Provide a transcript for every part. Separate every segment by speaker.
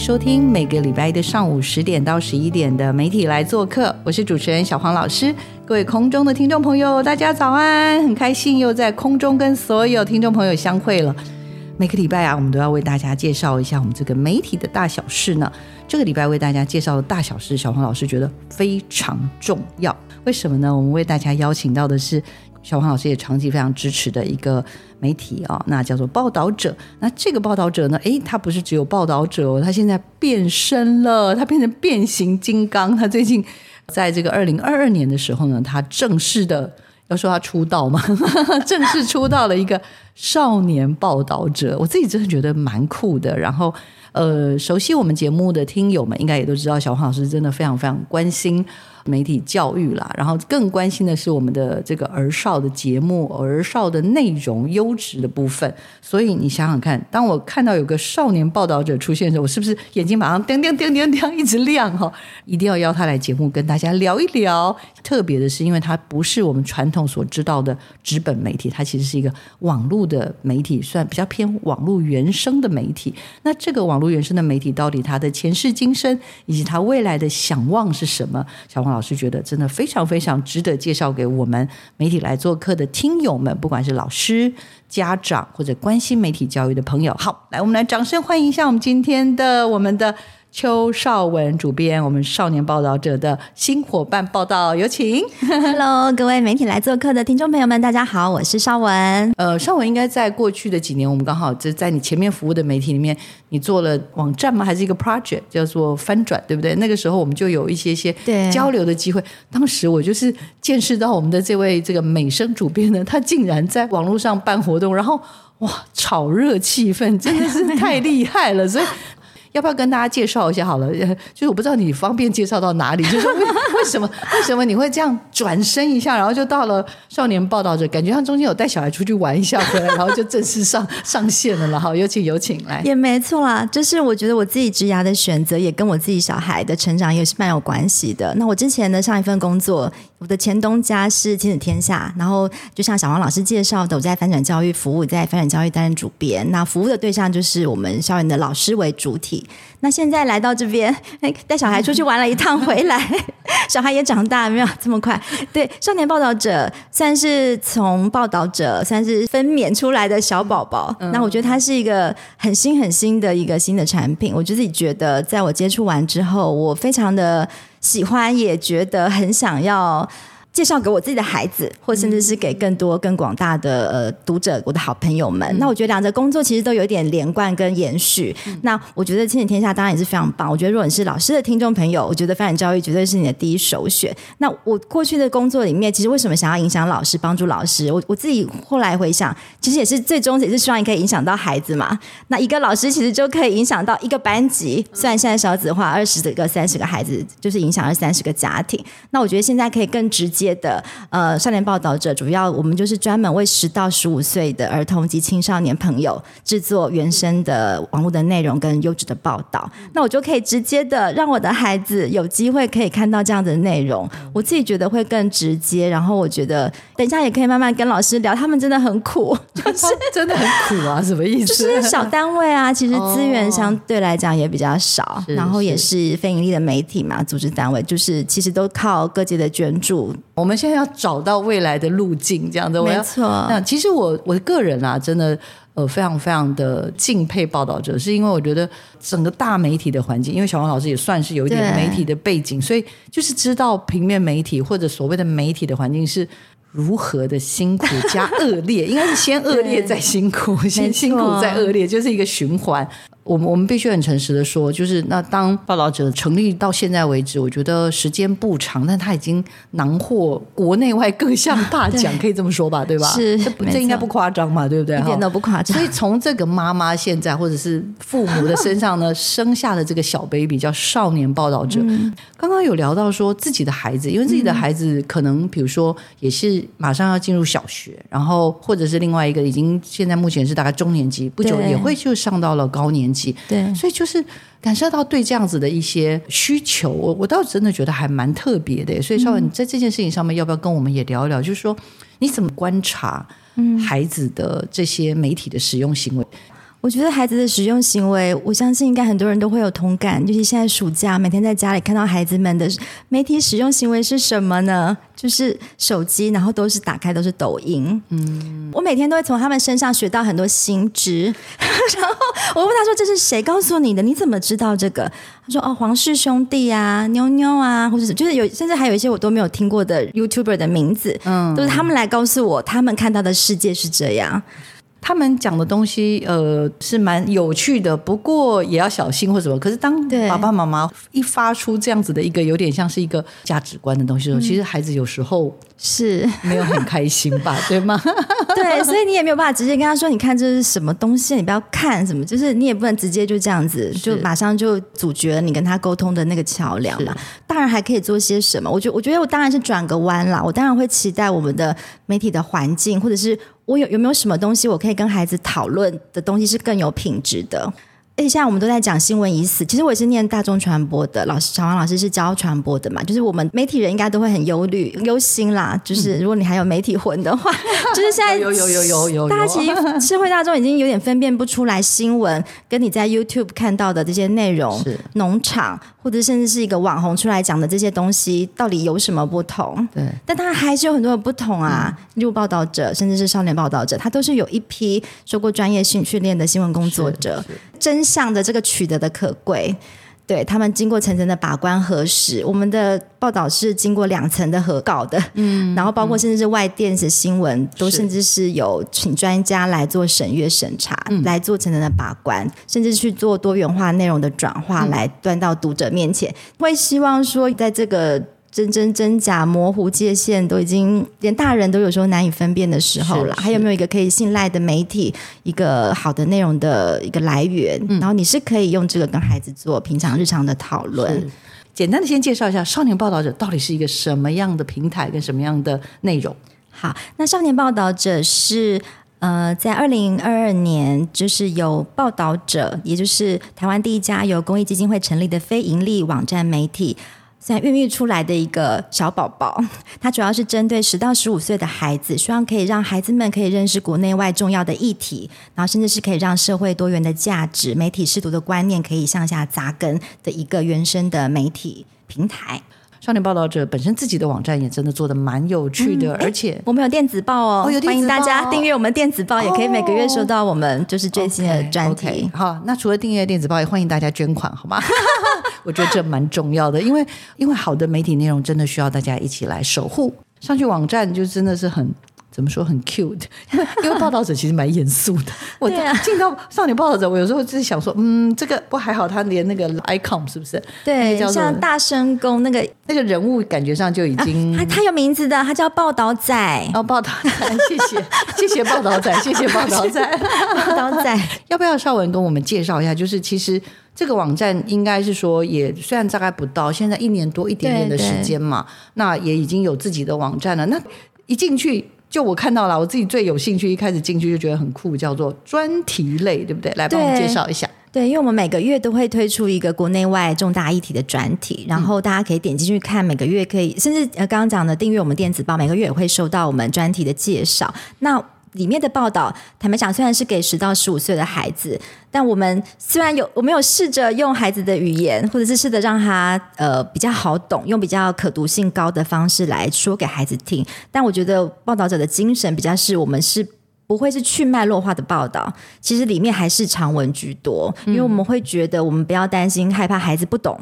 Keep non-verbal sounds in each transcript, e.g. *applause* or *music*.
Speaker 1: 收听每个礼拜一的上午十点到十一点的媒体来做客，我是主持人小黄老师。各位空中的听众朋友，大家早安！很开心又在空中跟所有听众朋友相会了。每个礼拜啊，我们都要为大家介绍一下我们这个媒体的大小事呢。这个礼拜为大家介绍的大小事，小黄老师觉得非常重要。为什么呢？我们为大家邀请到的是小黄老师也长期非常支持的一个媒体啊，那叫做报道者。那这个报道者呢，诶，他不是只有报道者哦，他现在变身了，他变成变形金刚。他最近在这个二零二二年的时候呢，他正式的要说他出道嘛，*laughs* 正式出道了一个少年报道者。我自己真的觉得蛮酷的。然后，呃，熟悉我们节目的听友们应该也都知道，小黄老师真的非常非常关心。媒体教育啦，然后更关心的是我们的这个儿少的节目、儿少的内容优质的部分。所以你想想看，当我看到有个少年报道者出现的时候，我是不是眼睛马上叮叮叮叮叮一直亮哈？一定要邀他来节目跟大家聊一聊。特别的是，因为他不是我们传统所知道的纸本媒体，它其实是一个网络的媒体，算比较偏网络原生的媒体。那这个网络原生的媒体，到底它的前世今生以及它未来的想望是什么？小老师觉得真的非常非常值得介绍给我们媒体来做客的听友们，不管是老师、家长或者关心媒体教育的朋友。好，来，我们来掌声欢迎一下我们今天的我们的。邱少文主编，我们少年报道者的新伙伴报道，有请。
Speaker 2: Hello，各位媒体来做客的听众朋友们，大家好，我是邵文。*laughs*
Speaker 1: 呃，邵文应该在过去的几年，我们刚好就在你前面服务的媒体里面，你做了网站吗？还是一个 project 叫做翻转，对不对？那个时候我们就有一些些交流的机会。当时我就是见识到我们的这位这个美声主编呢，他竟然在网络上办活动，然后哇，炒热气氛，真的是太厉害了，所以。要不要跟大家介绍一下好了？*laughs* 就是我不知道你方便介绍到哪里，就是为为什么为什么你会这样转身一下，然后就到了少年报道者，感觉他中间有带小孩出去玩一下回来，然后就正式上上线了了。好，*laughs* 有请有请来。
Speaker 2: 也没错啦，就是我觉得我自己职涯的选择也跟我自己小孩的成长也是蛮有关系的。那我之前的上一份工作，我的前东家是亲子天下，然后就像小王老师介绍的，我在翻转教育服务，在翻转教育担任主编，那服务的对象就是我们校园的老师为主体。那现在来到这边，*laughs* 带小孩出去玩了一趟回来，*laughs* 小孩也长大，没有这么快。对，少年报道者算是从报道者算是分娩出来的小宝宝。那我觉得它是一个很新很新的一个新的产品。我自己觉得，在我接触完之后，我非常的喜欢，也觉得很想要。介绍给我自己的孩子，或甚至是给更多、更广大的呃读者，我的好朋友们。那我觉得两者工作其实都有点连贯跟延续。那我觉得亲子天下当然也是非常棒。我觉得如果你是老师的听众朋友，我觉得发展教育绝对是你的第一首选。那我过去的工作里面，其实为什么想要影响老师、帮助老师？我我自己后来回想，其实也是最终也是希望你可以影响到孩子嘛。那一个老师其实就可以影响到一个班级，虽然现在少子化，二十个、三十个孩子就是影响二三十个家庭。那我觉得现在可以更直接。接的呃少年报道者，主要我们就是专门为十到十五岁的儿童及青少年朋友制作原生的网络的内容跟优质的报道。那我就可以直接的让我的孩子有机会可以看到这样的内容，我自己觉得会更直接。然后我觉得等一下也可以慢慢跟老师聊，他们真的很苦，*laughs* 就是
Speaker 1: 真的很苦啊，什么意思？
Speaker 2: 就是小单位啊，其实资源相对来讲也比较少，然后也是非盈利的媒体嘛，组织单位就是其实都靠各界的捐助。
Speaker 1: 我们现在要找到未来的路径，这样子。
Speaker 2: 没错。
Speaker 1: 那其实我我个人啊，真的呃非常非常的敬佩报道者，是因为我觉得整个大媒体的环境，因为小王老师也算是有一点媒体的背景，所以就是知道平面媒体或者所谓的媒体的环境是如何的辛苦加恶劣，*laughs* 应该是先恶劣再辛苦，先辛苦再恶劣，就是一个循环。我们我们必须很诚实的说，就是那当报道者成立到现在为止，我觉得时间不长，但他已经囊获国内外各项大奖，*laughs* 可以这么说吧，对吧？
Speaker 2: 是
Speaker 1: 这这应该不夸张嘛，对不对？
Speaker 2: 一点都不夸张。
Speaker 1: 所以从这个妈妈现在或者是父母的身上呢，*laughs* 生下的这个小 baby 叫少年报道者。刚刚有聊到说自己的孩子，因为自己的孩子可能比如说也是马上要进入小学，然后或者是另外一个已经现在目前是大概中年级，不久也会就上到了高年级。
Speaker 2: 对，
Speaker 1: 所以就是感受到对这样子的一些需求，我我倒真的觉得还蛮特别的。所以邵文你在这件事情上面，要不要跟我们也聊一聊？就是说你怎么观察孩子的这些媒体的使用行为？
Speaker 2: 我觉得孩子的使用行为，我相信应该很多人都会有同感。就是现在暑假，每天在家里看到孩子们的媒体使用行为是什么呢？就是手机，然后都是打开都是抖音。嗯，我每天都会从他们身上学到很多新知。*laughs* 然后我问他说：“这是谁告诉你的？你怎么知道这个？”他说：“哦，皇室兄弟啊，妞妞啊，或者是就是有，甚至还有一些我都没有听过的 YouTuber 的名字。嗯，都是他们来告诉我，他们看到的世界是这样。”
Speaker 1: 他们讲的东西，呃，是蛮有趣的，不过也要小心或什么。可是当爸爸妈妈一发出这样子的一个有点像是一个价值观的东西的时候，其实孩子有时候
Speaker 2: 是
Speaker 1: 没有很开心吧，对吗？*laughs*
Speaker 2: 对，所以你也没有办法直接跟他说，你看这是什么东西，你不要看什么，就是你也不能直接就这样子，就马上就阻绝了你跟他沟通的那个桥梁嘛。当然还可以做些什么，我觉我觉得我当然是转个弯啦，我当然会期待我们的媒体的环境或者是。我有有没有什么东西我可以跟孩子讨论的东西是更有品质的？而且现在我们都在讲新闻已死，其实我也是念大众传播的，老师小王老师是教传播的嘛，就是我们媒体人应该都会很忧虑、忧心啦。就是如果你还有媒体魂的话，*laughs* 就是现在
Speaker 1: 有有有有有，
Speaker 2: 大家其实社会大众已经有点分辨不出来新闻跟你在 YouTube 看到的这些内容，
Speaker 1: 是
Speaker 2: 农场或者甚至是一个网红出来讲的这些东西到底有什么不同？
Speaker 1: 对，
Speaker 2: 但它还是有很多的不同啊。例如报道者，甚至是少年报道者，他都是有一批受过专业训训练的新闻工作者。真相的这个取得的可贵，对他们经过层层的把关核实，我们的报道是经过两层的核稿的，嗯，然后包括甚至是外电的新闻，都甚至是有请专家来做审阅审查，来做层层的把关，甚至去做多元化内容的转化，来端到读者面前，会希望说在这个。真真真假模糊界限都已经连大人都有时候难以分辨的时候了，还有没有一个可以信赖的媒体，一个好的内容的一个来源？然后你是可以用这个跟孩子做平常日常的讨论。
Speaker 1: 简单的先介绍一下少年报道者到底是一个什么样的平台跟什么样的内容？
Speaker 2: 好，那少年报道者是呃，在二零二二年就是有报道者，也就是台湾第一家由公益基金会成立的非盈利网站媒体。现在孕育出来的一个小宝宝，*laughs* 它主要是针对十到十五岁的孩子，希望可以让孩子们可以认识国内外重要的议题，然后甚至是可以让社会多元的价值、媒体视读的观念可以向下扎根的一个原生的媒体平台。
Speaker 1: 少年报道者本身自己的网站也真的做的蛮有趣的，而且
Speaker 2: 我们有电子报哦，欢迎大家订阅我们电子报，也可以每个月收到我们就是最新的专题。
Speaker 1: 好，那除了订阅电子报，也欢迎大家捐款，好吗？*laughs* *laughs* 我觉得这蛮重要的，因为因为好的媒体内容真的需要大家一起来守护。上去网站就真的是很。怎么说很 cute？*laughs* 因为报道者其实蛮严肃的。我进到少年报道者，我有时候就是想说，嗯，这个不还好，他连那个 icon 是不是？
Speaker 2: 对，像大声公那个
Speaker 1: 那个人物，感觉上就已经
Speaker 2: 他他有名字的，他叫报道仔。
Speaker 1: 哦，报道仔，谢谢谢谢报道仔，谢谢报道仔，
Speaker 2: 报道仔。*laughs*
Speaker 1: 要不要邵文跟我们介绍一下？就是其实这个网站应该是说，也虽然大概不到现在一年多一点点的时间嘛，那也已经有自己的网站了。那一进去。就我看到了，我自己最有兴趣，一开始进去就觉得很酷，叫做专题类，对不对？来帮我们介绍一下。
Speaker 2: 对，因为我们每个月都会推出一个国内外重大议题的专题，然后大家可以点进去看，每个月可以，甚至呃刚刚讲的订阅我们电子报，每个月也会收到我们专题的介绍。那里面的报道，坦白讲，虽然是给十到十五岁的孩子，但我们虽然有，我们有试着用孩子的语言，或者是试着让他呃比较好懂，用比较可读性高的方式来说给孩子听。但我觉得报道者的精神比较是我们是不会是去脉络化的报道，其实里面还是长文居多，因为我们会觉得我们不要担心害怕孩子不懂。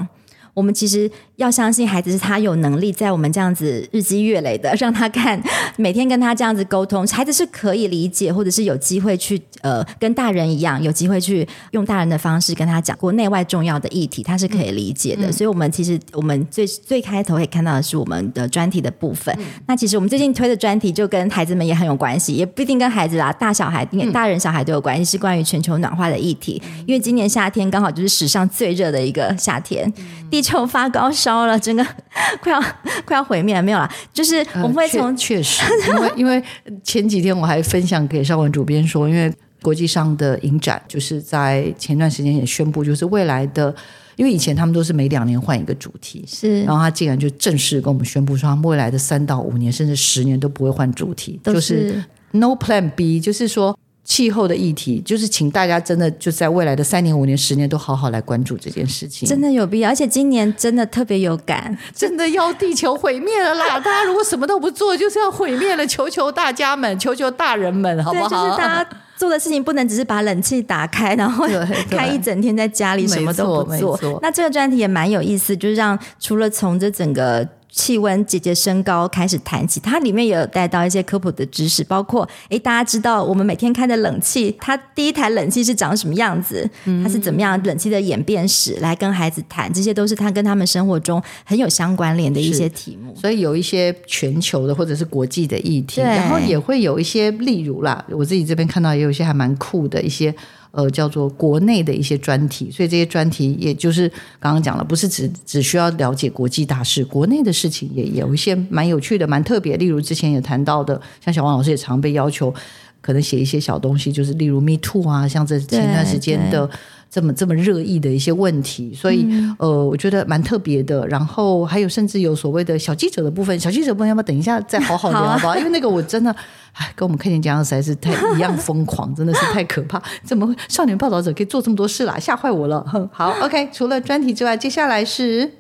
Speaker 2: 我们其实要相信孩子是他有能力在我们这样子日积月累的让他看，每天跟他这样子沟通，孩子是可以理解，或者是有机会去呃跟大人一样，有机会去用大人的方式跟他讲国内外重要的议题，他是可以理解的。所以，我们其实我们最最开头可以看到的是我们的专题的部分。那其实我们最近推的专题就跟孩子们也很有关系，也不一定跟孩子啦，大小孩、大人小孩都有关系，是关于全球暖化的议题。因为今年夏天刚好就是史上最热的一个夏天，地球发高烧了，整个 *laughs* 快要 *laughs* 快要毁灭了，没有了。就是我们会从
Speaker 1: 确实，因为因为前几天我还分享给邵文主编说，因为国际上的影展就是在前段时间也宣布，就是未来的，因为以前他们都是每两年换一个主题，
Speaker 2: 是，
Speaker 1: 然后他竟然就正式跟我们宣布说，他们未来的三到五年甚至十年都不会换主题，
Speaker 2: 就
Speaker 1: 是 No Plan B，就是说。气候的议题，就是请大家真的就在未来的三年、五年、十年都好好来关注这件事情，
Speaker 2: 真的有必要。而且今年真的特别有感，
Speaker 1: 真的要地球毁灭了啦！大家如果什么都不做，就是要毁灭了。求求大家们，求求大人们，好不好？
Speaker 2: 就是大家做的事情不能只是把冷气打开，然后 *laughs* 开一整天在家里什么都不做。那这个专题也蛮有意思，就是让除了从这整个。气温节节升高开始谈起，它里面也有带到一些科普的知识，包括诶，大家知道我们每天开的冷气，它第一台冷气是长什么样子，它是怎么样冷气的演变史，来跟孩子谈，这些都是他跟他们生活中很有相关联的一些题目。
Speaker 1: 所以有一些全球的或者是国际的议题，然后也会有一些，例如啦，我自己这边看到也有一些还蛮酷的一些。呃，叫做国内的一些专题，所以这些专题也就是刚刚讲了，不是只只需要了解国际大事，国内的事情也有一些蛮有趣的、蛮特别。例如之前也谈到的，像小王老师也常被要求，可能写一些小东西，就是例如 Me Too 啊，像这前段时间的。这么这么热议的一些问题，所以呃，我觉得蛮特别的。然后还有甚至有所谓的小记者的部分，小记者部分要不要等一下再好好聊好不好？因为那个我真的，哎，跟我们看见讲的实在是太 *laughs* 一样疯狂，真的是太可怕。怎么少年报道者可以做这么多事啦？吓坏我了。*laughs* 好，OK，除了专题之外，接下来是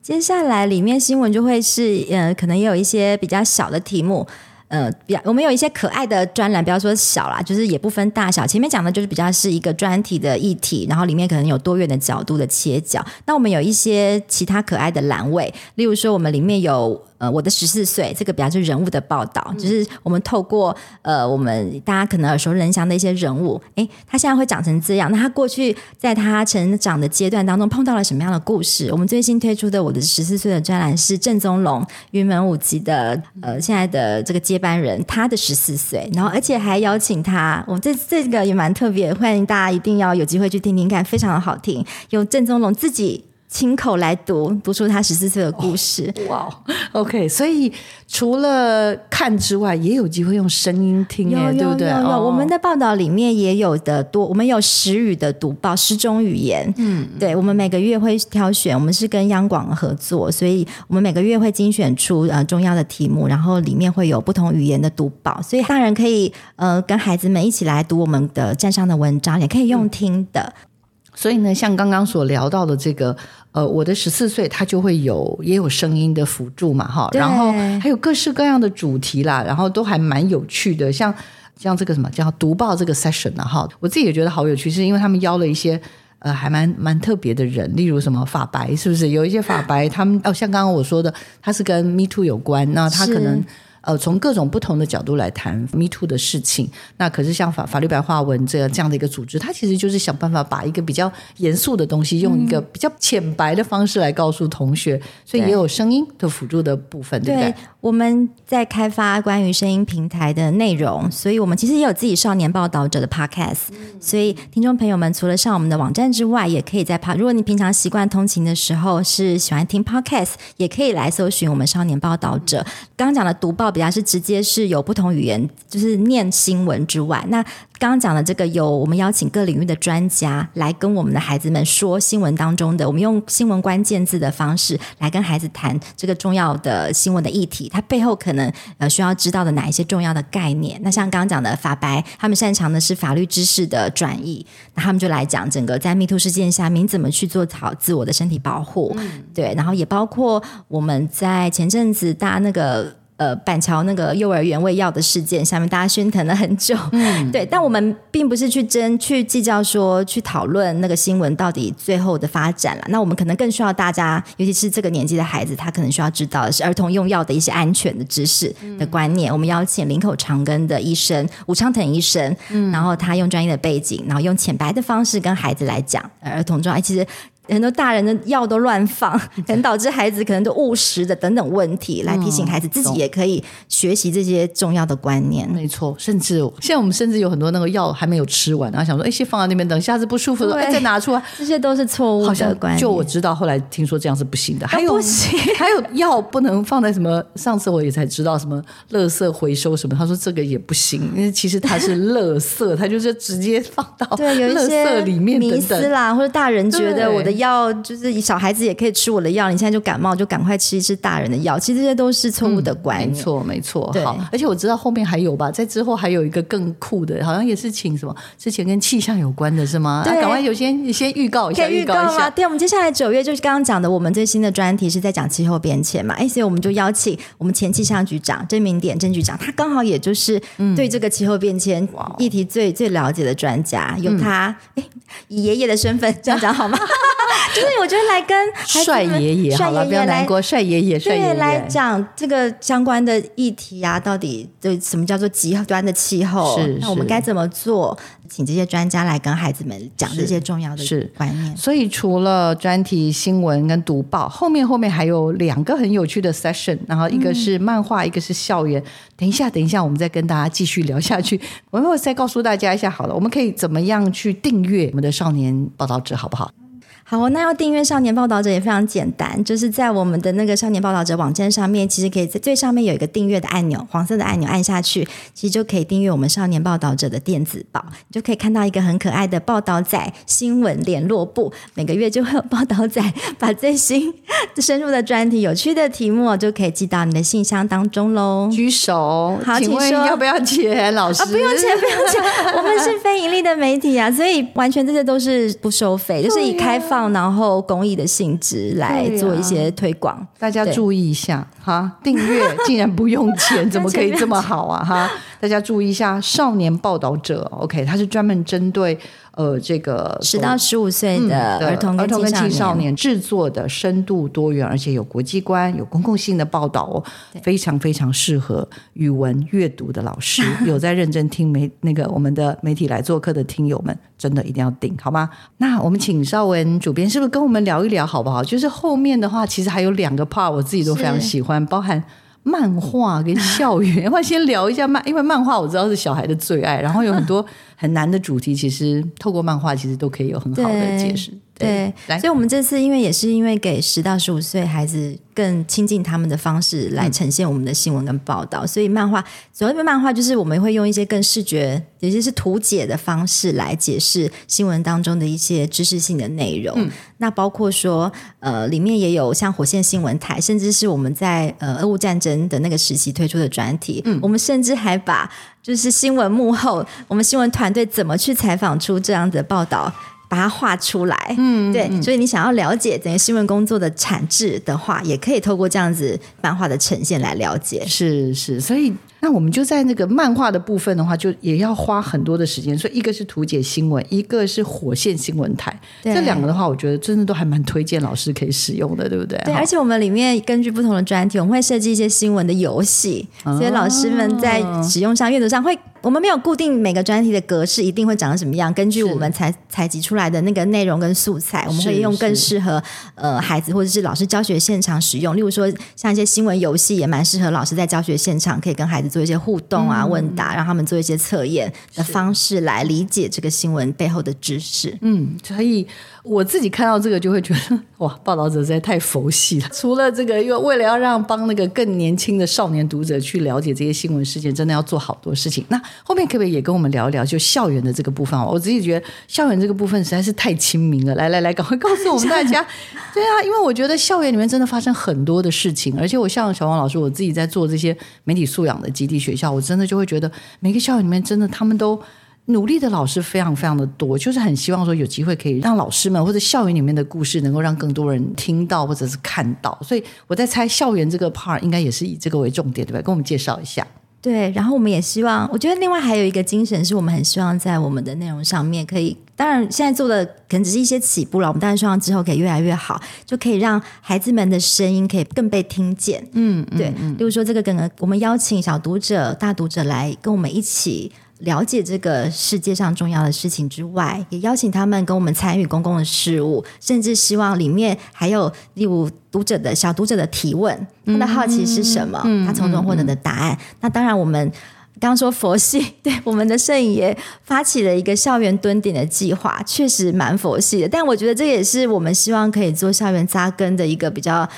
Speaker 2: 接下来里面新闻就会是呃，可能也有一些比较小的题目。呃，比较我们有一些可爱的专栏，不要说小啦，就是也不分大小。前面讲的就是比较是一个专题的议题，然后里面可能有多元的角度的切角。那我们有一些其他可爱的栏位，例如说我们里面有。呃，我的十四岁，这个比较是人物的报道，就是我们透过呃，我们大家可能耳熟能详的一些人物，哎，他现在会长成这样，那他过去在他成长的阶段当中碰到了什么样的故事？我们最新推出的我的十四岁的专栏是郑宗龙云门舞集的呃现在的这个接班人，他的十四岁，然后而且还邀请他，我这这个也蛮特别，欢迎大家一定要有机会去听听看，非常的好听，有郑宗龙自己。亲口来读读出他十四岁的故事，
Speaker 1: 哇！OK，所以除了看之外，也有机会用声音听，对不对？
Speaker 2: 有有，我们的报道里面也有的多，我们有十语的读报，十种语言。嗯，对，我们每个月会挑选，我们是跟央广合作，所以我们每个月会精选出呃重要的题目，然后里面会有不同语言的读报，所以大人可以呃跟孩子们一起来读我们的站上的文章，也可以用听的。
Speaker 1: 所以呢，像刚刚所聊到的这个，呃，我的十四岁，他就会有也有声音的辅助嘛，哈，然后还有各式各样的主题啦，然后都还蛮有趣的，像像这个什么叫读报这个 session 啊，哈，我自己也觉得好有趣，是因为他们邀了一些呃还蛮蛮特别的人，例如什么法白，是不是有一些法白，他们哦，像刚刚我说的，他是跟 Me Too 有关，那他可能。呃，从各种不同的角度来谈 Me Too 的事情，那可是像法法律白话文这样这样的一个组织，它其实就是想办法把一个比较严肃的东西，用一个比较浅白的方式来告诉同学，所以也有声音的辅助的部分，对不对？
Speaker 2: 我们在开发关于声音平台的内容，所以我们其实也有自己少年报道者的 Podcast，所以听众朋友们除了上我们的网站之外，也可以在 Pod。如果你平常习惯通勤的时候是喜欢听 Podcast，也可以来搜寻我们少年报道者。刚刚讲的读报。比较是直接是有不同语言，就是念新闻之外，那。刚刚讲的这个有我们邀请各领域的专家来跟我们的孩子们说新闻当中的，我们用新闻关键字的方式来跟孩子谈这个重要的新闻的议题，它背后可能呃需要知道的哪一些重要的概念。那像刚刚讲的法白，他们擅长的是法律知识的转移，那他们就来讲整个在 MeToo 事件下，您怎么去做好自我的身体保护？对，然后也包括我们在前阵子大家那个。呃板桥那个幼儿园喂药的事件下面，大家喧腾了很久。嗯，*laughs* 对，但我们并不是去争去计较说去讨论那个新闻到底最后的发展了。那我们可能更需要大家，尤其是这个年纪的孩子，他可能需要知道的是儿童用药的一些安全的知识的观念。我们邀请林口长庚的医生吴昌腾医生，然后他用专业的背景，然后用浅白的方式跟孩子来讲儿童中，哎，其实。很多大人的药都乱放，*laughs* 可能导致孩子可能都误食的等等问题，来提醒孩子自己也可以学习这些重要的观念。
Speaker 1: 没错，甚至现在我们甚至有很多那个药还没有吃完，然后想说，哎，先放在那边，等下次不舒服了，哎，再拿出来，
Speaker 2: 这些都是错误的观念。
Speaker 1: 就我知道，后来听说这样是不行的。还
Speaker 2: 有，*laughs*
Speaker 1: 还有药不能放在什么？上次我也才知道什么垃圾回收什么，他说这个也不行，因为其实它是垃圾，它就是直接放到
Speaker 2: 对有一些
Speaker 1: 里面
Speaker 2: 迷思啦，或者大人觉得我的。药就是小孩子也可以吃我的药，你现在就感冒就赶快吃一吃大人的药，其实这些都是错误的观念。
Speaker 1: 没错，没错。好，而且我知道后面还有吧，在之后还有一个更酷的，好像也是请什么之前跟气象有关的是吗？
Speaker 2: 对，
Speaker 1: 赶快有先你先预告一下，预告一下。
Speaker 2: 对，我们接下来九月就是刚刚讲的，我们最新的专题是在讲气候变迁嘛，哎，所以我们就邀请我们前气象局长郑明典郑局长，他刚好也就是对这个气候变迁议题最最了解的专家，由他哎以爷爷的身份这样讲好吗？*laughs* 就是我觉得来跟
Speaker 1: 帅爷爷好了，不要难过，帅爷爷帅爷爷
Speaker 2: 来讲这个相关的议题啊，到底对什么叫做极端的气候？
Speaker 1: 是
Speaker 2: 那我们该怎么做？请这些专家来跟孩子们讲这些重要的
Speaker 1: 是
Speaker 2: 观念。
Speaker 1: 所以除了专题新闻跟读报，后面后面还有两个很有趣的 session，然后一个是漫画，一个是校园。等一下，等一下，我们再跟大家继续聊下去。我会再告诉大家一下，好了，我们可以怎么样去订阅我们的少年报道者，好不好？
Speaker 2: 好，那要订阅少年报道者也非常简单，就是在我们的那个少年报道者网站上面，其实可以在最上面有一个订阅的按钮，黄色的按钮按下去，其实就可以订阅我们少年报道者的电子报，你就可以看到一个很可爱的报道仔新闻联络部，每个月就会有报道仔把最新 *laughs* 深入的专题、有趣的题目就可以寄到你的信箱当中喽。
Speaker 1: 举手，
Speaker 2: 好，请问
Speaker 1: 要不要 *laughs* 钱？老师，
Speaker 2: 不用钱，不用钱，我们是非盈利的媒体啊，所以完全这些都是不收费，就是以开放。然后公益的性质来做一些推广，
Speaker 1: 大家注意一下哈。订阅竟然不用钱，*laughs* 怎么可以这么好啊哈？大家注意一下，少年报道者，OK，他是专门针对。呃，这个
Speaker 2: 十到十五岁的儿童
Speaker 1: 儿童跟青少
Speaker 2: 年
Speaker 1: 制作的深度多元，而且有国际观、有公共性的报道哦，非常非常适合语文阅读的老师。*laughs* 有在认真听媒那个我们的媒体来做客的听友们，真的一定要订好吗？那我们请邵文主编是不是跟我们聊一聊好不好？就是后面的话，其实还有两个 part，我自己都非常喜欢，包含。漫画跟校园，*laughs* 要不要先聊一下漫？因为漫画我知道是小孩的最爱，然后有很多很难的主题，其实透过漫画其实都可以有很好的解释。
Speaker 2: 对，所以，我们这次因为也是因为给十到十五岁孩子更亲近他们的方式来呈现我们的新闻跟报道，所以漫画，所谓漫画就是我们会用一些更视觉，也就是图解的方式来解释新闻当中的一些知识性的内容。那包括说，呃，里面也有像火线新闻台，甚至是我们在呃俄乌战争的那个时期推出的专题。嗯，我们甚至还把就是新闻幕后，我们新闻团队怎么去采访出这样的报道。把它画出来，嗯，对，所以你想要了解整个新闻工作的产质的话，也可以透过这样子漫画的呈现来了解。
Speaker 1: 是是，所以。那我们就在那个漫画的部分的话，就也要花很多的时间。所以一个是图解新闻，一个是火线新闻台。这两个的话，我觉得真的都还蛮推荐老师可以使用的，对不对？
Speaker 2: 对，而且我们里面根据不同的专题，我们会设计一些新闻的游戏，所以老师们在使用上、阅读上会，我们没有固定每个专题的格式一定会长得什么样。根据我们采采集出来的那个内容跟素材，我们会用更适合呃孩子或者是老师教学现场使用。例如说，像一些新闻游戏也蛮适合老师在教学现场可以跟孩子。做一些互动啊、问答，让他们做一些测验的方式来理解这个新闻背后的知识。
Speaker 1: 嗯，所以。我自己看到这个就会觉得哇，*laughs* 报道者实在太佛系了。除了这个，又为了要让帮那个更年轻的少年读者去了解这些新闻事件，真的要做好多事情。那后面可不可以也跟我们聊一聊，就校园的这个部分？我自己觉得校园这个部分实在是太亲民了。来来来，赶快告诉我们大家。*laughs* 对啊，因为我觉得校园里面真的发生很多的事情，而且我像小王老师，我自己在做这些媒体素养的基地学校，我真的就会觉得每个校园里面真的他们都。努力的老师非常非常的多，就是很希望说有机会可以让老师们或者校园里面的故事能够让更多人听到或者是看到。所以我在猜校园这个 part 应该也是以这个为重点，对吧？跟我们介绍一下。
Speaker 2: 对，然后我们也希望，我觉得另外还有一个精神是我们很希望在我们的内容上面可以，当然现在做的可能只是一些起步了，我们当然希望之后可以越来越好，就可以让孩子们的声音可以更被听见。嗯，对，例如说这个可能我们邀请小读者、大读者来跟我们一起。了解这个世界上重要的事情之外，也邀请他们跟我们参与公共的事务，甚至希望里面还有例如读者的小读者的提问，他的好奇是什么，他从中获得的答案。那当然，我们刚刚说佛系，对我们的摄影也发起了一个校园蹲点的计划，确实蛮佛系的。但我觉得这也是我们希望可以做校园扎根的一个比较。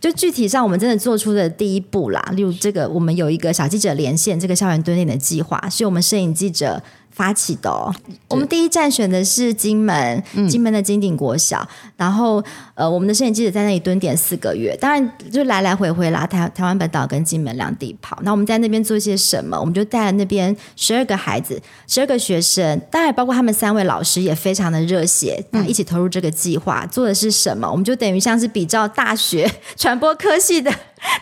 Speaker 2: 就具体上，我们真的做出的第一步啦。例如，这个我们有一个小记者连线，这个校园蹲点的计划，是我们摄影记者。发起的，哦。我们第一站选的是金门，金门的金鼎国小，然后呃，我们的摄影记者在那里蹲点四个月，当然就来来回回啦，台台湾本岛跟金门两地跑。那我们在那边做些什么？我们就带了那边十二个孩子，十二个学生，当然包括他们三位老师也非常的热血，一起投入这个计划。做的是什么？我们就等于像是比照大学 *laughs* 传播科系的。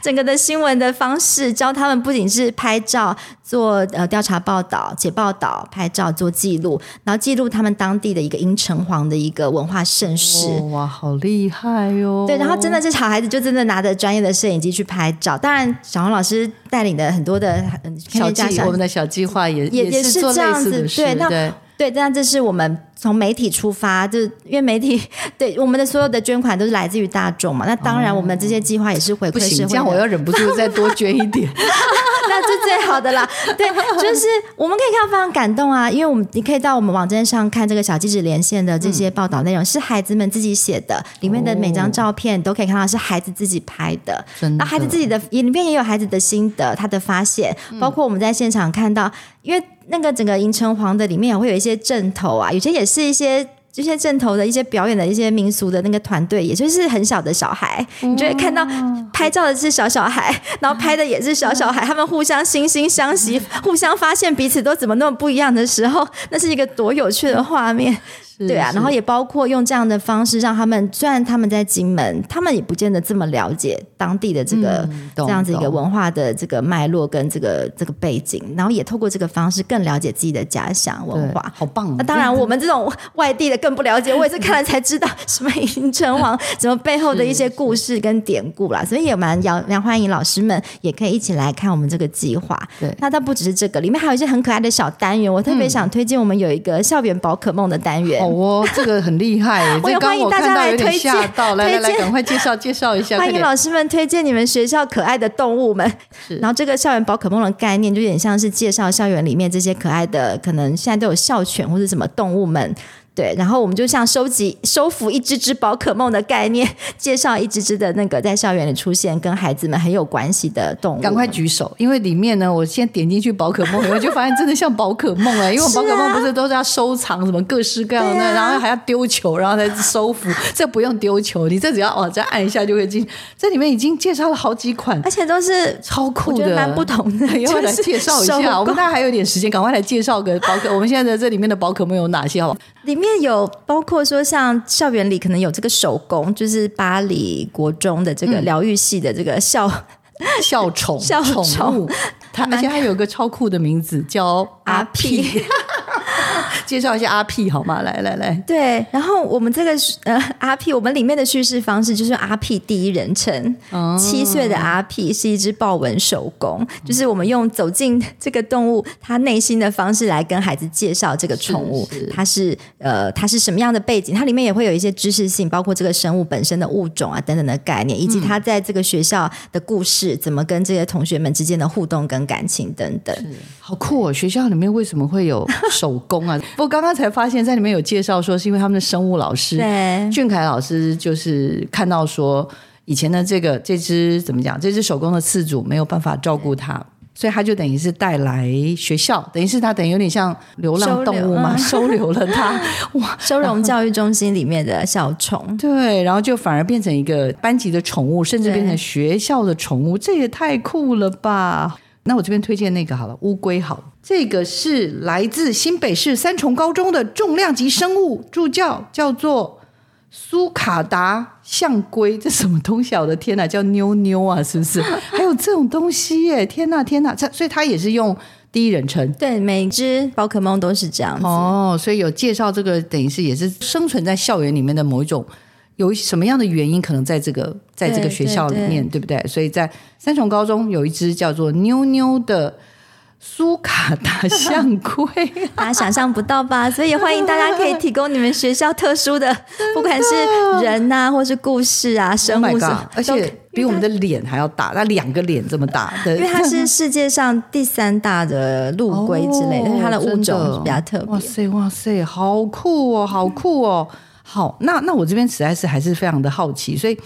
Speaker 2: 整个的新闻的方式，教他们不仅是拍照、做呃调查报道、写报道、拍照做记录，然后记录他们当地的一个阴城隍的一个文化盛世。
Speaker 1: 哇，好厉害哟！
Speaker 2: 对，然后真的是小孩子就真的拿着专业的摄影机去拍照。当然，小红老师带领的很多的
Speaker 1: 小计，我们的小计划也
Speaker 2: 也也
Speaker 1: 是
Speaker 2: 这样子。
Speaker 1: 对，
Speaker 2: 那对，但这是我们。从媒体出发，就是因为媒体 *laughs* 对我们的所有的捐款都是来自于大众嘛，那当然我们的这些计划也是回馈社会。
Speaker 1: 这样我要忍不住再多捐一点，*laughs* *laughs*
Speaker 2: 那是最好的啦。对，就是我们可以看到非常感动啊，因为我们你可以到我们网站上看这个小记者连线的这些报道内容，是孩子们自己写的，里面的每张照片都可以看到是孩子自己拍的。那孩子自己的里面也有孩子的心得，他的发现，包括我们在现场看到，因为。那个整个银城隍的里面也会有一些阵头啊，有些也是一些这些阵头的一些表演的一些民俗的那个团队，也就是很小的小孩，你就会看到拍照的是小小孩，然后拍的也是小小孩，他们互相惺惺相惜，互相发现彼此都怎么那么不一样的时候，*laughs* 那是一个多有趣的画面。对啊，然后也包括用这样的方式让他们，虽然他们在金门，他们也不见得这么了解当地的这个这样子一个文化的这个脉络跟这个这个背景，然后也透过这个方式更了解自己的家乡文化，
Speaker 1: 好棒！
Speaker 2: 那当然，我们这种外地的更不了解，我也是看了才知道什么银城隍，什么背后的一些故事跟典故啦，所以也蛮要蛮欢迎老师们也可以一起来看我们这个计划。
Speaker 1: 对，
Speaker 2: 那它不只是这个，里面还有一些很可爱的小单元，我特别想推荐我们有一个校园宝可梦的单元。
Speaker 1: 哦，这个很厉害！*laughs*
Speaker 2: 我也欢迎大家来推荐，
Speaker 1: 来来来，赶快介绍介绍一下。
Speaker 2: 欢迎老师们推荐你们学校可爱的动物们。然后这个校园宝可梦的概念，就有点像是介绍校园里面这些可爱的，可能现在都有校犬或者什么动物们。对，然后我们就像收集、收服一只只宝可梦的概念，介绍一只只的那个在校园里出现、跟孩子们很有关系的动物。
Speaker 1: 赶快举手，因为里面呢，我先点进去宝可梦，我就发现真的像宝可梦啊，因为宝可梦不是都是要收藏什么各式各样的，然后还要丢球，然后再收服。这不用丢球，你这只要往这按一下就会进。这里面已经介绍了好几款，
Speaker 2: 而且都是
Speaker 1: 超酷的，
Speaker 2: 蛮不同的。
Speaker 1: 要 *laughs* 不来 *laughs* 介绍一下，我们大家还有点时间，赶快来介绍个宝可。我们现在在这里面的宝可梦有哪些？好？
Speaker 2: 里面有包括说，像校园里可能有这个手工，就是巴黎国中的这个疗愈系的这个校
Speaker 1: 校宠
Speaker 2: 校宠物，
Speaker 1: 它而且还有个超酷的名字叫阿屁。*laughs* 介绍一下阿 P 好吗？来来来，
Speaker 2: 对，然后我们这个呃阿 P，我们里面的叙事方式就是阿 P 第一人称，哦七岁的阿 P 是一只豹纹手工，就是我们用走进这个动物它内心的方式来跟孩子介绍这个宠物，它是呃它是什么样的背景，它里面也会有一些知识性，包括这个生物本身的物种啊等等的概念，以及它在这个学校的故事，怎么跟这些同学们之间的互动跟感情等等，
Speaker 1: 好酷哦！学校里面为什么会有手工啊？不过刚刚才发现，在里面有介绍说，是因为他们的生物老师俊凯老师，就是看到说，以前的这个这只怎么讲，这只手工的次主没有办法照顾它，所以他就等于是带来学校，等于是他等于有点像流浪动物嘛，收留了它，*laughs*
Speaker 2: 哇，收容教育中心里面的小虫，
Speaker 1: 对，然后就反而变成一个班级的宠物，甚至变成学校的宠物，这也太酷了吧！那我这边推荐那个好了，乌龟好了，这个是来自新北市三重高中的重量级生物助教，叫做苏卡达象龟，这什么东西啊？我的天哪，叫妞妞啊，是不是？*laughs* 还有这种东西耶！天哪，天哪，这所以它也是用第一人称。
Speaker 2: 对，每只宝可梦都是这样子。
Speaker 1: 哦，所以有介绍这个，等于是也是生存在校园里面的某一种，有什么样的原因，可能在这个在这个学校里面，
Speaker 2: 对
Speaker 1: 对不对？所以在三重高中有一只叫做妞妞的苏卡达象龟，*laughs*
Speaker 2: 大家想象不到吧？所以也欢迎大家可以提供你们学校特殊的，不管是人呐、或是故事啊、生
Speaker 1: Oh
Speaker 2: 物什
Speaker 1: god！
Speaker 2: 么，
Speaker 1: 而且比我们的脸还要大，那两个脸这么大的，
Speaker 2: 因为它是世界上第三大的陆龟之类的，*laughs*
Speaker 1: 哦
Speaker 2: 它的物种比较特别
Speaker 1: 哇。塞哇塞，好酷哦，好酷哦！好，那那我这边实在是还是非常的好奇，所以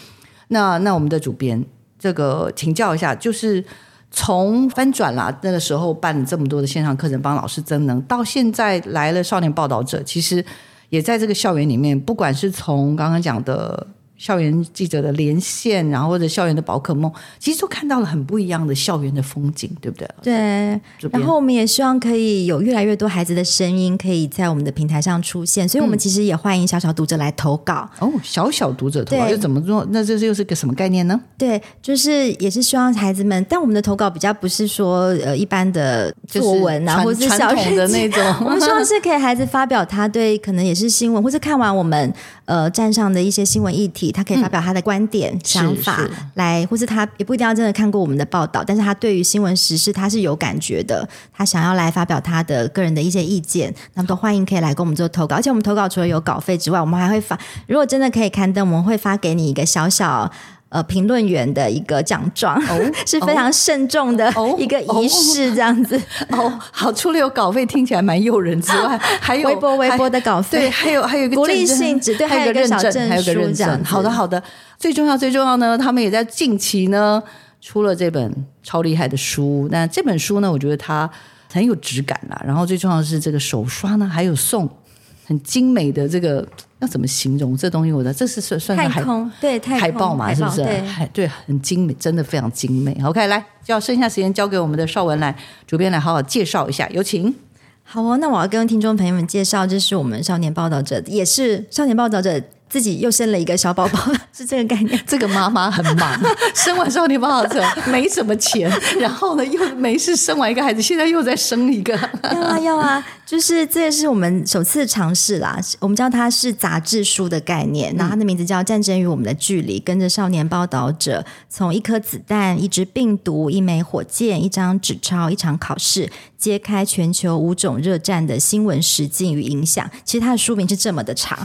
Speaker 1: 那那我们的主编这个请教一下，就是从翻转啦那个时候办了这么多的线上课程帮老师增能，到现在来了少年报道者，其实也在这个校园里面，不管是从刚刚讲的。校园记者的连线，然后或者校园的宝可梦，其实都看到了很不一样的校园的风景，对不对？
Speaker 2: 对，然后我们也希望可以有越来越多孩子的声音可以在我们的平台上出现，所以我们其实也欢迎小小读者来投稿。
Speaker 1: 哦，小小读者投稿
Speaker 2: 对
Speaker 1: 又怎么做？那这是又是个什么概念呢？
Speaker 2: 对，就是也是希望孩子们，但我们的投稿比较不是说呃一般的作文啊，
Speaker 1: 传
Speaker 2: 或者是小
Speaker 1: 传统的那种 *laughs*
Speaker 2: 我们希望是可以孩子发表他对可能也是新闻，或者看完我们呃站上的一些新闻议题，他可以发表他的观点、想法来，或是他也不一定要真的看过我们的报道，但是他对于新闻时事他是有感觉的，他想要来发表他的个人的一些意见，那么都欢迎可以来跟我们做投稿。而且我们投稿除了有稿费之外，我们还会发，如果真的可以刊登，我们会发给你一个小小。呃，评论员的一个奖状、*laughs* 是非常慎重的
Speaker 1: 哦 *laughs*
Speaker 2: 一个仪式，这样子。*laughs*
Speaker 1: 哦，好，除了有稿费听起来蛮诱人之外，还有
Speaker 2: 微博微博的稿费
Speaker 1: 对，还有还有一个
Speaker 2: 鼓励性质对
Speaker 1: 还有
Speaker 2: 一个
Speaker 1: 认证，还有一个认证。好的好的，最重要最重要呢，他们也在近期呢出了这本超厉害的书。那这本书呢，我觉得它很有质感啦。然后最重要的是这个手刷呢，还有送很精美的这个要怎么形容这东西？我的这是算算是
Speaker 2: 太
Speaker 1: 海
Speaker 2: 空对太空
Speaker 1: 海报嘛，是不是？
Speaker 2: 对，
Speaker 1: 海对，很精美，真的非常精美。OK，来，就要剩下时间交给我们的邵文来主编来好好介绍一下，有请。
Speaker 2: 好哦，那我要跟听众朋友们介绍，这是我们少年报道者，也是少年报道者自己又生了一个小宝宝，*laughs* 是这个概念。*laughs*
Speaker 1: 这个妈妈很忙，*laughs* 生完少年报道者没什么钱，然后呢又没事生完一个孩子，现在又再生一个。
Speaker 2: 要啊要啊，就是这也是我们首次尝试啦。我们叫它是杂志书的概念，然后它的名字叫《战争与我们的距离》，跟着少年报道者从一颗子弹、一支病毒、一枚火箭、一张纸钞、一场考试，揭开全球五种热战的新闻实境与影响。其实它的书名是这么的长。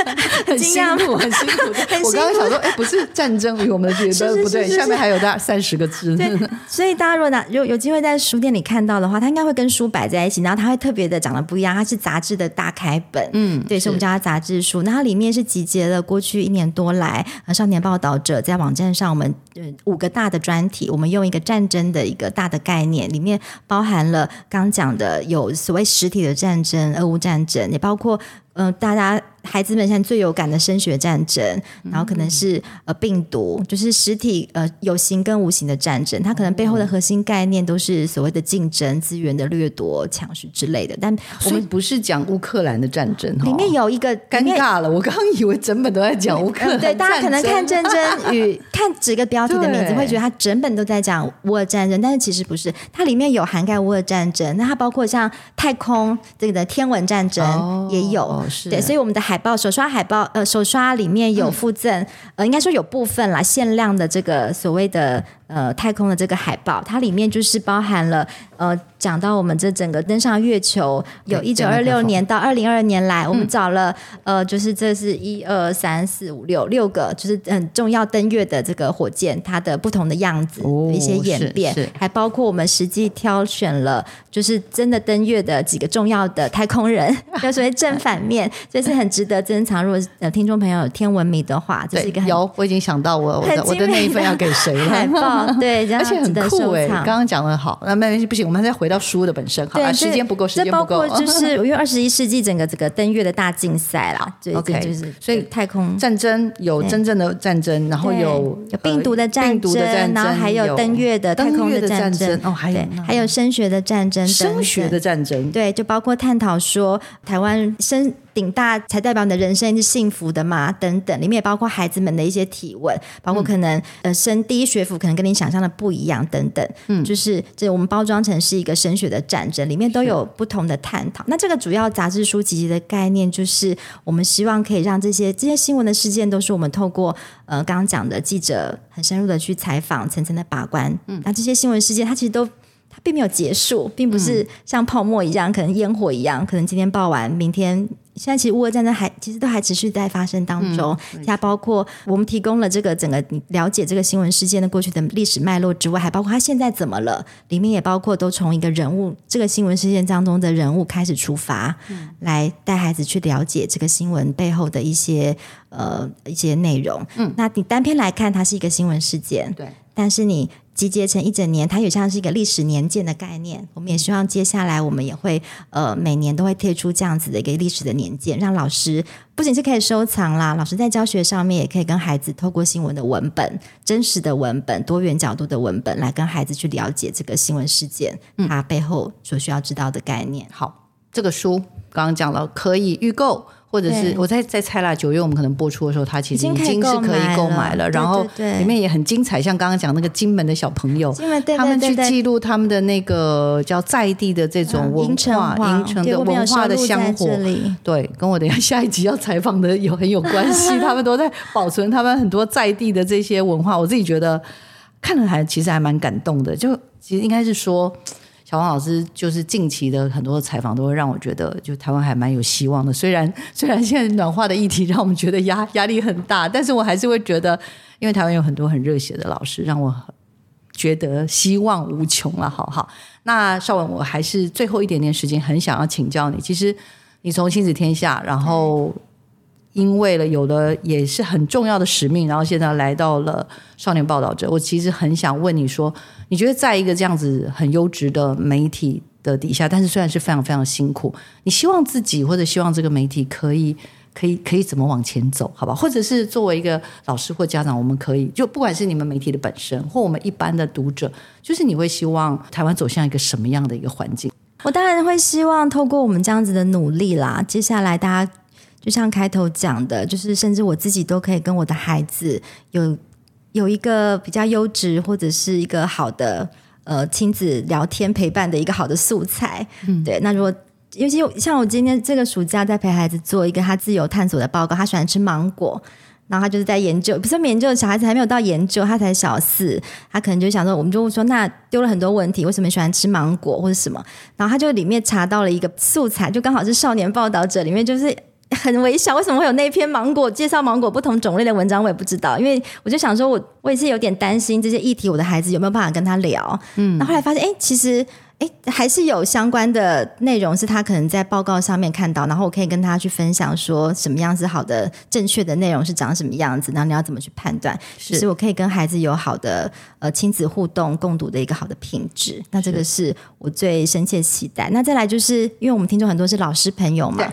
Speaker 2: *laughs*
Speaker 1: 很辛
Speaker 2: 惊讶
Speaker 1: 苦，很辛苦。我刚刚想说，哎，不是战争与我们的距离，*laughs*
Speaker 2: 是是
Speaker 1: 不对，下面还有大三十个字。
Speaker 2: 对，*laughs* 所以大家如果拿有有机会在书店里看到的话，它应该会跟书摆在一起，然后它会特别的长得不一样，它是杂志的大开本，嗯，对，所以我们叫它杂志书。那它里面是集结了过去一年多来呃少年报道者在网站上我们呃五个大的专题，我们用一个战争的一个大的概念，里面包含了刚讲的有所谓实体的战争，俄乌战争，也包括。嗯、大家孩子们现在最有感的升学战争，然后可能是呃病毒，就是实体呃有形跟无形的战争，它可能背后的核心概念都是所谓的竞争、资源的掠夺、抢食之类的。但我们
Speaker 1: 不是讲乌克兰的战争，
Speaker 2: 里面
Speaker 1: 有
Speaker 2: 有一个
Speaker 1: 尴尬了。我刚刚以为整本都在讲乌克兰
Speaker 2: 嗯对，大家可能看
Speaker 1: 战
Speaker 2: 战争与 *laughs* 看几个标题的名字，会觉得它整本都在讲乌尔战争，但是其实不是，它里面有涵盖乌尔战争，那它包括像太空这个的天文战争
Speaker 1: 哦
Speaker 2: 也有，
Speaker 1: 哦是。
Speaker 2: 对，所以我们的海报手刷海报，呃，手刷里面有附赠，呃，应该说有部分啦，限量的这个所谓的呃太空的这个海报，它里面就是包含了呃讲到我们这整个登上月球，有
Speaker 1: 对
Speaker 2: 一九二六年到二零二二年来，我们找了呃就是这是一二三四五六六个就是很重要登月的这个火箭，它的不同的样子、
Speaker 1: 哦
Speaker 2: 一些演变还包括我们实际挑选了就是真的登月的几个重要的太空人，就所谓正反面，这是很值得珍藏。如果呃听众朋友有天文迷的话，这是一个很
Speaker 1: 有，我已经想到我我的我的那一份要给谁了。*laughs*
Speaker 2: 海报，好，对，*laughs*
Speaker 1: 而且很酷哎、刚刚讲的好，那没关系，不行，我们还是回到书的本身好时间不够，时间不够。
Speaker 2: 就 *laughs* 是因为二十一世纪整个这个登月的大竞赛啦，对
Speaker 1: OK，
Speaker 2: 就是
Speaker 1: 所以
Speaker 2: 太空
Speaker 1: 战争有真正的战争，然后有
Speaker 2: 有病毒的
Speaker 1: 呃
Speaker 2: 战
Speaker 1: 争，
Speaker 2: 然后还有登月的太空
Speaker 1: 的
Speaker 2: 战
Speaker 1: 争哦，还有
Speaker 2: 还有升学的战争
Speaker 1: 升学的战争，
Speaker 2: 对，就包括探讨说台湾升顶大才代表你的人生是幸福的嘛，等等，里面也包括孩子们的一些提问，包括可能、呃升第一学府可能跟你想象的不一样等等，嗯，就是这我们包装成是一个升学的战争，里面都有不同的探讨。那这个主要杂志书籍的概念就是，我们希望可以让这些这些新闻的事件都是我们透过呃刚刚讲的记者很深入的去采访，层层的把关，嗯，那这些新闻事件它其实都。它并没有结束，并不是像泡沫一样，可能烟火一样，可能今天爆完，明天现在其实乌俄战争还其实都还持续在发生当中。它包括我们提供了这个整个你了解这个新闻事件的过去的历史脉络之外，还包括它现在怎么了，里面也包括都从一个人物这个新闻事件当中的人物开始出发，来带孩子去了解这个新闻背后的一些呃一些内容。嗯，那你单篇来看，它是一个新闻事件，
Speaker 1: 对，
Speaker 2: 但是你集结成一整年，它也像是一个历史年鉴的概念。我们也希望接下来我们也会呃每年都会贴出这样子的一个历史的年鉴，让老师不仅是可以收藏啦，老师在教学上面也可以跟孩子透过新闻的文本、真实的文本、多元角度的文本来跟孩子去了解这个新闻事件它背后所需要知道的概念。
Speaker 1: 好，这个书刚刚讲了，可以预购，或者是我在在猜啦，九月我们可能播出的时候，它其实
Speaker 2: 已经
Speaker 1: 是可以购买了，然后里面也很精彩，像刚刚讲那个金门的小朋友。他们去记录他们的那个叫在地的这种文化、
Speaker 2: 话
Speaker 1: 营城的文化的香火对，跟我等一下下一集要采访的有很有关系。*laughs* 他们都在保存他们很多在地的这些文化，我自己觉得看了还其实还蛮感动的。就其实应该是说，小王老师就是近期的很多采访都会让我觉得，就台湾还蛮有希望的。虽然 *laughs* 虽然现在暖化的议题让我们觉得压压力很大，但是我还是会觉得，因为台湾有很多很热血的老师，让我觉得希望无穷了。好好，那邵文，我还是最后一点点时间，很想要请教你。其实你从亲子天下，然后因为了有了也是很重要的使命，然后现在来到了少年报道者。我其实很想问你说，你觉得在一个这样子很优质的媒体的底下，但是虽然是非常非常辛苦，你希望自己或者希望这个媒体可以。可以可以怎么往前走，好吧？或者是作为一个老师或家长，我们可以就不管是你们媒体的本身，或我们一般的读者，就是你会希望台湾走向一个什么样的一个环境？
Speaker 2: 我当然会希望透过我们这样子的努力啦，接下来大家就像开头讲的，就是甚至我自己都可以跟我的孩子有有一个比较优质或者是一个好的呃亲子聊天陪伴的一个好的素材。嗯，对。那如果尤其像我今天这个暑假在陪孩子做一个他自由探索的报告，他喜欢吃芒果。然后他就是在研究，不是研究，小孩子还没有到研究，他才小四，他可能就想说，我们就说，那丢了很多问题，为什么喜欢吃芒果或者什么？然后他就里面查到了一个素材，就刚好是少年报道者里面就是。很微小，为什么会有那篇芒果介绍芒果不同种类的文章？我也不知道，因为我就想说我，我也是有点担心这些议题，我的孩子有没有办法跟他聊？嗯，那后来发现，哎，其实哎还是有相关的内容是他可能在报告上面看到，然后我可以跟他去分享说什么样子好的、正确的内容是长什么样子，然后你要怎么去判断？
Speaker 1: 是
Speaker 2: 其实我可以跟孩子有好的呃亲子互动、共读的一个好的品质，那这个是我最深切期待。那再来就是因为我们听众很多是老师朋友嘛
Speaker 1: 对，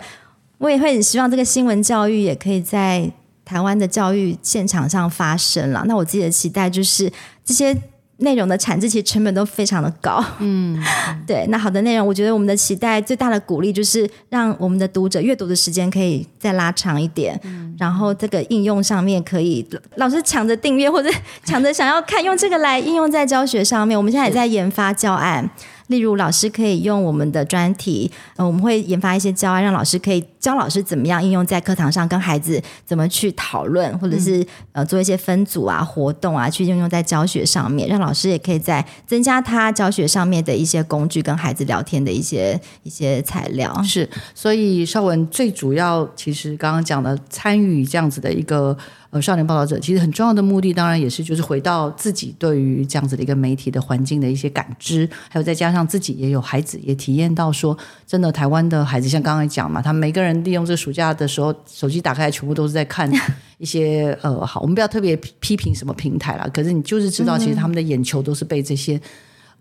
Speaker 2: 我也会很希望这个新闻教育也可以在台湾的教育现场上发生了。那我自己的期待就是这些。内容的产制其实成本都非常的高，嗯，*laughs* 对。那好的内容，我觉得我们的期待最大的鼓励就是让我们的读者阅读的时间可以再拉长一点，然后这个应用上面可以老师抢着订阅或者抢着想要看，用这个来应用在教学上面。我们现在也在研发教案，例如老师可以用我们的专题，呃，我们会研发一些教案，让老师可以教老师怎么样应用在课堂上，跟孩子怎么去讨论，或者是、呃做一些分组啊活动啊，去应用在教学上面，让老师也可以在增加他教学上面的一些工具，跟孩子聊天的一些一些材料。
Speaker 1: 是，所以邵文最主要其实刚刚讲的参与这样子的一个呃少年报道者，其实很重要的目的，当然也是就是回到自己对于这样子的一个媒体的环境的一些感知，还有再加上自己也有孩子也体验到说，真的台湾的孩子像刚刚讲嘛，他们每个人人利用这个暑假的时候，手机打开全部都是在看 *laughs* 一些呃，好，我们不要特别批批评什么平台啦，可是你就是知道，其实他们的眼球都是被这些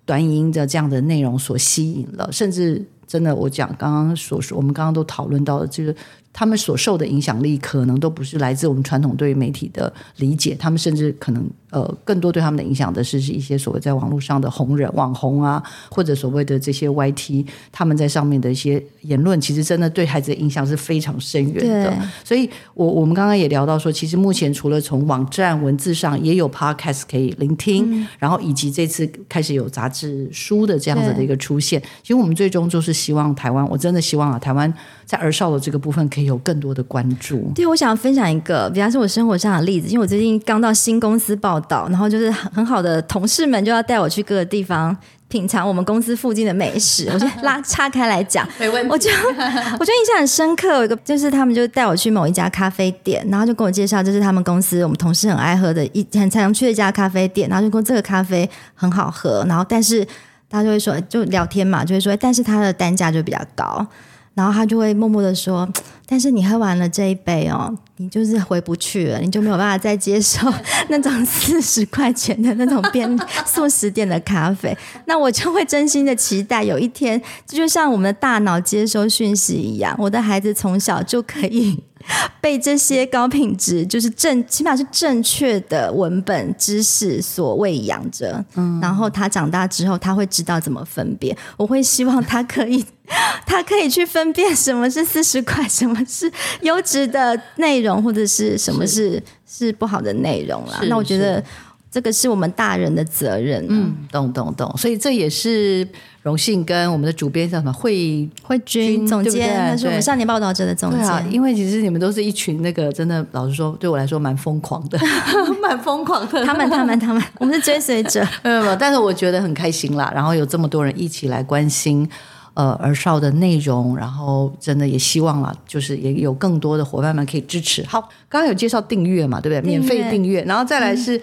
Speaker 1: 短影音的这样的内容所吸引了，甚至真的，我讲刚刚所说，我们刚刚都讨论到的，就是他们所受的影响力，可能都不是来自我们传统对于媒体的理解，他们甚至可能呃，更多对他们的影响的是是一些所谓在网络上的红人、网红啊，或者所谓的这些 YT，他们在上面的一些言论，其实真的对孩子的影响是非常深远的。所以我我们刚刚也聊到说，其实目前除了从网站文字上也有 podcast 可以聆听，然后以及这次开始有杂志书的这样子的一个出现，其实我们最终就是希望台湾，我真的希望啊，台湾在儿少的这个部分可以有更多的关注。
Speaker 2: 对，我想分享一个，比方说我生活上的例子，因为我最近刚到新公司报道，然后就是很很好的同事们就要带我去各个地方品尝我们公司附近的美食，*laughs* 我就拉岔开来讲。
Speaker 1: 没问
Speaker 2: 我就 *laughs* 我就印象很深刻，有一个就是他们就带我去某一家咖啡店，然后就跟我介绍这是他们公司我们同事很爱喝的一很常去的一家咖啡店，然后就说这个咖啡很好喝，然后但是大家就会说就聊天嘛，就会说但是它的单价就比较高，然后他就会默默的说，但是你喝完了这一杯哦，你就是回不去了，你就没有办法再接受 *laughs* 那种四十块钱的那种便速 *laughs* 食店的咖啡。那我就会真心的期待有一天，就像我们的大脑接收讯息一样，我的孩子从小就可以。*laughs* 被这些高品质，就是正，起码是正确的文本知识所喂养着，嗯，然后他长大之后，他会知道怎么分辨。我会希望他可以，*laughs* 他可以去分辨什么是四十块，什么是优质的内容，或者是什么是是不好的内容啦。那我觉得这个是我们大人的责任。嗯，
Speaker 1: 嗯，懂懂懂，所以这也是荣幸跟我们的主编叫什么慧
Speaker 2: 慧君
Speaker 1: 君
Speaker 2: 总监，他是我们少年报道者的总监。
Speaker 1: 因为其实你们都是一群那个真的，老实说，对我来说蛮疯狂的，*laughs* 蛮疯狂的。
Speaker 2: 他们，他们，他们，*laughs* 我们是追随者。*laughs*
Speaker 1: 没有没有，但是我觉得很开心啦。然后有这么多人一起来关心呃儿少的内容，然后真的也希望啦，就是也有更多的伙伴们可以支持。好，刚刚有介绍订阅嘛，对不对？免费订阅，然后再来是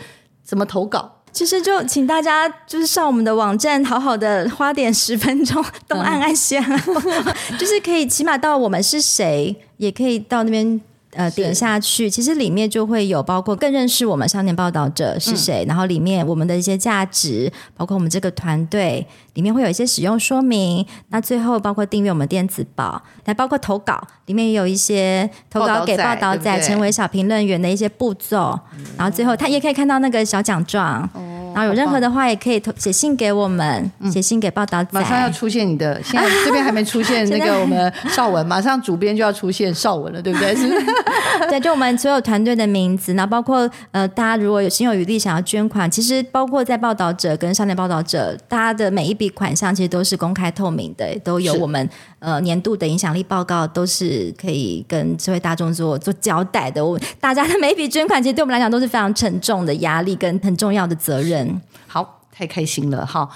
Speaker 1: 怎么投稿？
Speaker 2: 其实就请大家就是上我们的网站，好好的花点十分钟，东按按西按，*laughs* 就是可以起码到我们是谁，也可以到那边。呃，点下去，其实里面就会有包括更认识我们少年报道者是谁，然后里面我们的一些价值，包括我们这个团队，里面会有一些使用说明。那最后包括订阅我们电子报，还包括投稿，里面也有一些投稿给
Speaker 1: 报道仔
Speaker 2: 成为小评论员的一些步骤。然后最后他也可以看到那个小奖状。然后有任何的话，也可以写信给我们，写信给报道仔。
Speaker 1: 马上要出现你的，现在这边还没出现那个我们邵文，马上主编就要出现邵文了，对不对？是 *laughs*
Speaker 2: 对，就我们所有团队的名字，然后包括呃，大家如果有心有余力想要捐款，其实包括在报道者跟少年报道者，大家的每一笔款项其实都是公开透明的，都有我们呃年度的影响力报告，都是可以跟社会大众做做交代的。我 *laughs* 大家的每一笔捐款，其实对我们来讲都是非常沉重的压力跟很重要的责任。
Speaker 1: 好，太开心了哈。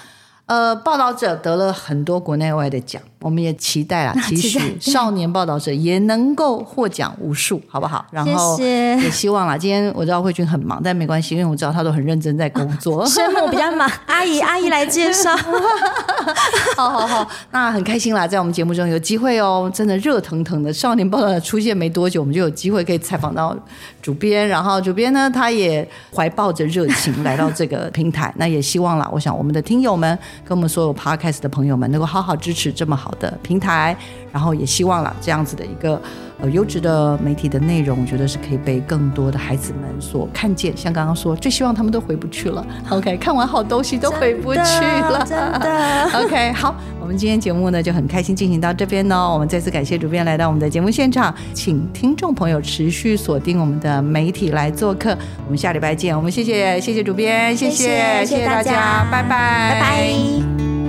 Speaker 1: 呃，报道者得了很多国内外的奖，我们也期待啦，期
Speaker 2: 期待
Speaker 1: 许少年报道者也能够获奖无数，好不好？然后也希望啦，今天我知道慧君很忙，但没关系，因为我知道他都很认真在工作。*laughs*
Speaker 2: 生母比较忙，*laughs* 阿姨阿姨来介绍。*laughs*
Speaker 1: 好好好，那很开心啦，在我们节目中有机会哦，真的热腾腾的少年报道者出现没多久，我们就有机会可以采访到主编，然后主编呢，他也怀抱着热情来到这个平台，那也希望啦，我想我们的听友们跟我们所有 podcast 的朋友们能够好好支持这么好的平台，然后也希望了，这样子的一个呃优质的媒体的内容，我觉得是可以被更多的孩子们所看见。像刚刚说，最希望他们都回不去了。*laughs* OK，看完好东西都回不去了，
Speaker 2: 真的。*laughs*
Speaker 1: OK，好，我们今天节目呢就很开心进行到这边呢。我们再次感谢主编来到我们的节目现场，请听众朋友持续锁定我们的媒体来做客。我们下礼拜见。我们谢谢谢谢主编，谢
Speaker 2: 谢谢
Speaker 1: 谢大
Speaker 2: 大家
Speaker 1: 拜拜
Speaker 2: 拜拜。